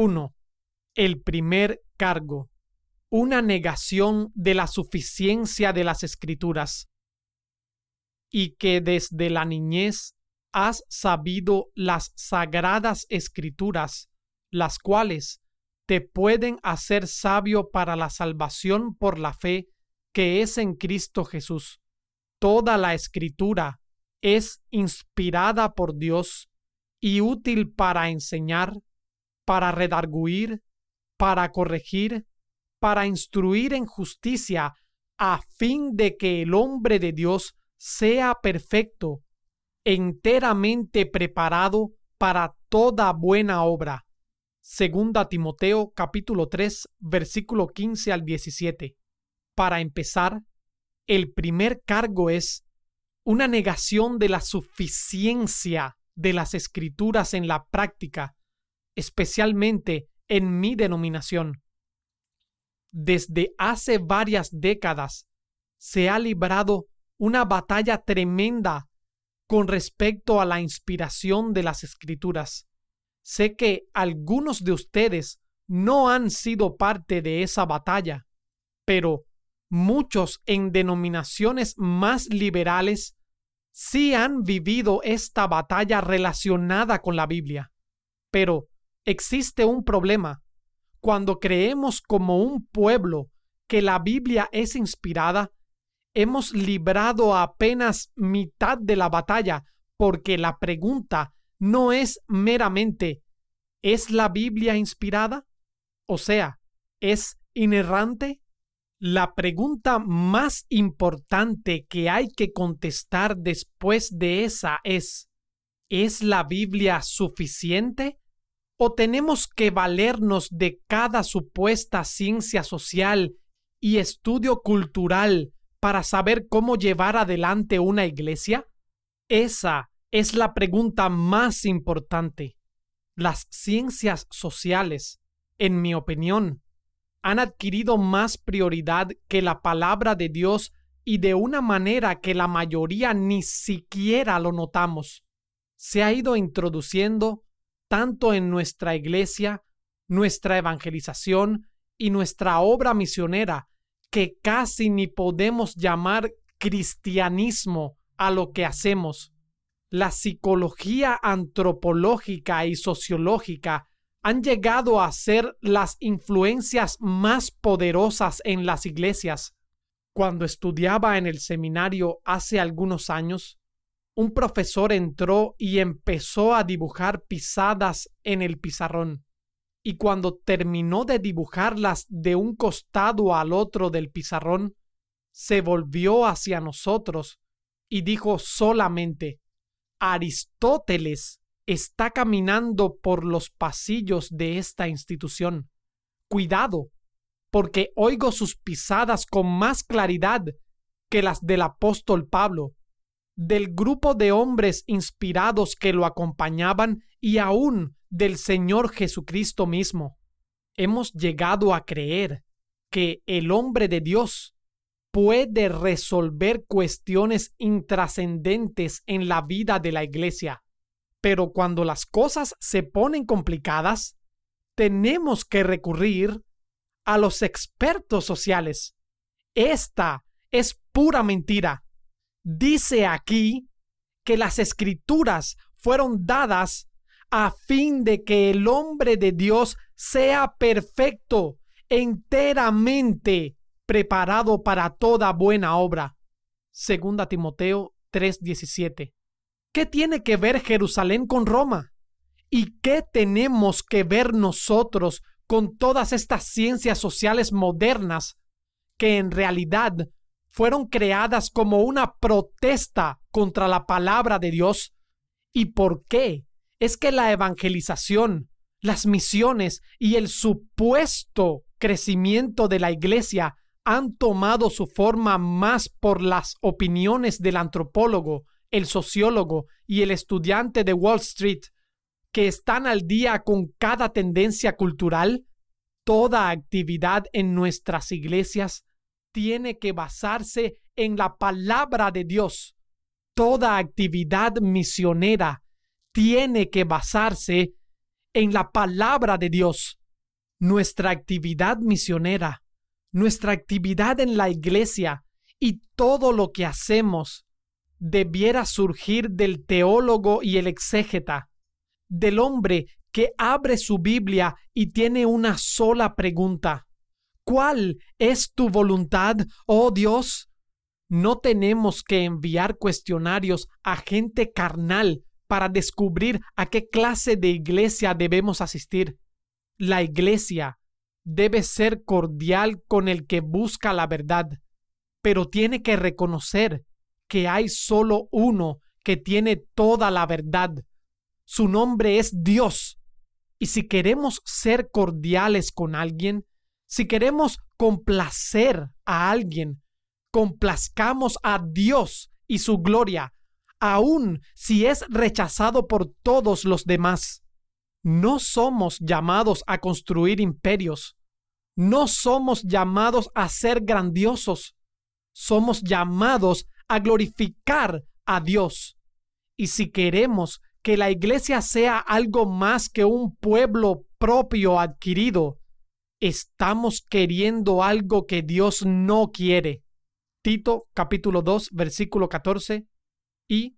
1. El primer cargo. Una negación de la suficiencia de las escrituras. Y que desde la niñez has sabido las sagradas escrituras, las cuales te pueden hacer sabio para la salvación por la fe que es en Cristo Jesús. Toda la escritura es inspirada por Dios y útil para enseñar, para redarguir, para corregir, para instruir en justicia, a fin de que el hombre de Dios sea perfecto, enteramente preparado para toda buena obra. Segunda Timoteo capítulo 3 versículo 15 al 17. Para empezar, el primer cargo es una negación de la suficiencia de las escrituras en la práctica, especialmente en mi denominación. Desde hace varias décadas se ha librado una batalla tremenda con respecto a la inspiración de las escrituras. Sé que algunos de ustedes no han sido parte de esa batalla, pero muchos en denominaciones más liberales sí han vivido esta batalla relacionada con la Biblia. Pero existe un problema. Cuando creemos como un pueblo que la Biblia es inspirada, hemos librado apenas mitad de la batalla porque la pregunta no es meramente ¿es la Biblia inspirada? O sea, ¿es inerrante? La pregunta más importante que hay que contestar después de esa es, ¿es la Biblia suficiente? ¿O tenemos que valernos de cada supuesta ciencia social y estudio cultural para saber cómo llevar adelante una iglesia? Esa es la pregunta más importante. Las ciencias sociales, en mi opinión, han adquirido más prioridad que la palabra de Dios y de una manera que la mayoría ni siquiera lo notamos. Se ha ido introduciendo tanto en nuestra iglesia, nuestra evangelización y nuestra obra misionera que casi ni podemos llamar cristianismo a lo que hacemos. La psicología antropológica y sociológica han llegado a ser las influencias más poderosas en las iglesias. Cuando estudiaba en el seminario hace algunos años, un profesor entró y empezó a dibujar pisadas en el pizarrón. Y cuando terminó de dibujarlas de un costado al otro del pizarrón, se volvió hacia nosotros y dijo solamente, Aristóteles está caminando por los pasillos de esta institución. Cuidado, porque oigo sus pisadas con más claridad que las del apóstol Pablo, del grupo de hombres inspirados que lo acompañaban y aún del Señor Jesucristo mismo. Hemos llegado a creer que el hombre de Dios puede resolver cuestiones intrascendentes en la vida de la iglesia pero cuando las cosas se ponen complicadas, tenemos que recurrir a los expertos sociales. Esta es pura mentira. Dice aquí que las escrituras fueron dadas a fin de que el hombre de Dios sea perfecto, enteramente preparado para toda buena obra. Segunda Timoteo 3:17. ¿Qué tiene que ver Jerusalén con Roma? ¿Y qué tenemos que ver nosotros con todas estas ciencias sociales modernas que en realidad fueron creadas como una protesta contra la palabra de Dios? ¿Y por qué? Es que la evangelización, las misiones y el supuesto crecimiento de la iglesia han tomado su forma más por las opiniones del antropólogo el sociólogo y el estudiante de Wall Street, que están al día con cada tendencia cultural, toda actividad en nuestras iglesias tiene que basarse en la palabra de Dios. Toda actividad misionera tiene que basarse en la palabra de Dios. Nuestra actividad misionera, nuestra actividad en la iglesia y todo lo que hacemos debiera surgir del teólogo y el exégeta, del hombre que abre su Biblia y tiene una sola pregunta. ¿Cuál es tu voluntad, oh Dios? No tenemos que enviar cuestionarios a gente carnal para descubrir a qué clase de iglesia debemos asistir. La iglesia debe ser cordial con el que busca la verdad, pero tiene que reconocer que hay solo uno que tiene toda la verdad. Su nombre es Dios. Y si queremos ser cordiales con alguien, si queremos complacer a alguien, complazcamos a Dios y su gloria, aun si es rechazado por todos los demás. No somos llamados a construir imperios. No somos llamados a ser grandiosos. Somos llamados a glorificar a Dios. Y si queremos que la iglesia sea algo más que un pueblo propio adquirido, estamos queriendo algo que Dios no quiere. Tito capítulo 2 versículo 14 y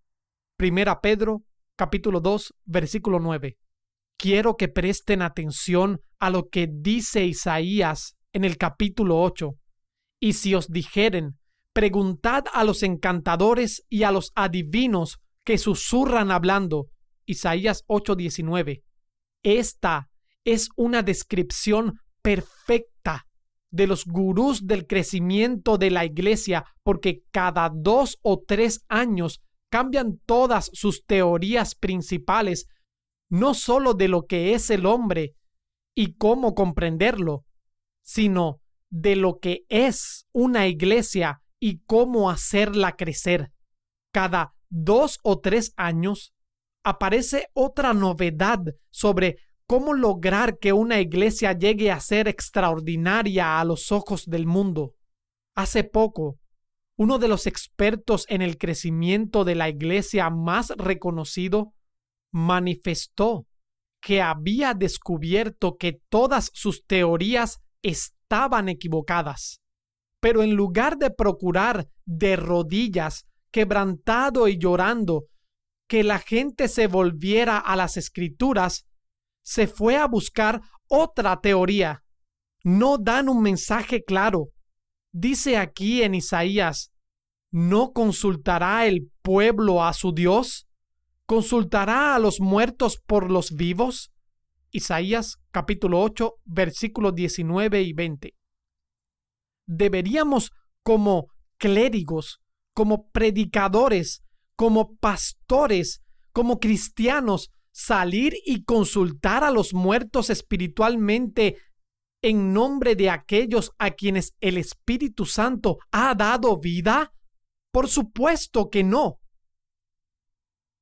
Primera Pedro capítulo 2 versículo 9. Quiero que presten atención a lo que dice Isaías en el capítulo 8. Y si os dijeren, preguntad a los encantadores y a los adivinos que susurran hablando. Isaías 8:19. Esta es una descripción perfecta de los gurús del crecimiento de la iglesia porque cada dos o tres años cambian todas sus teorías principales, no sólo de lo que es el hombre y cómo comprenderlo, sino de lo que es una iglesia y cómo hacerla crecer. Cada dos o tres años aparece otra novedad sobre cómo lograr que una iglesia llegue a ser extraordinaria a los ojos del mundo. Hace poco, uno de los expertos en el crecimiento de la iglesia más reconocido manifestó que había descubierto que todas sus teorías estaban equivocadas. Pero en lugar de procurar de rodillas, quebrantado y llorando, que la gente se volviera a las escrituras, se fue a buscar otra teoría. No dan un mensaje claro. Dice aquí en Isaías, ¿no consultará el pueblo a su Dios? ¿Consultará a los muertos por los vivos? Isaías capítulo 8 versículos 19 y 20. Deberíamos como clérigos, como predicadores, como pastores, como cristianos, salir y consultar a los muertos espiritualmente en nombre de aquellos a quienes el Espíritu Santo ha dado vida? Por supuesto que no.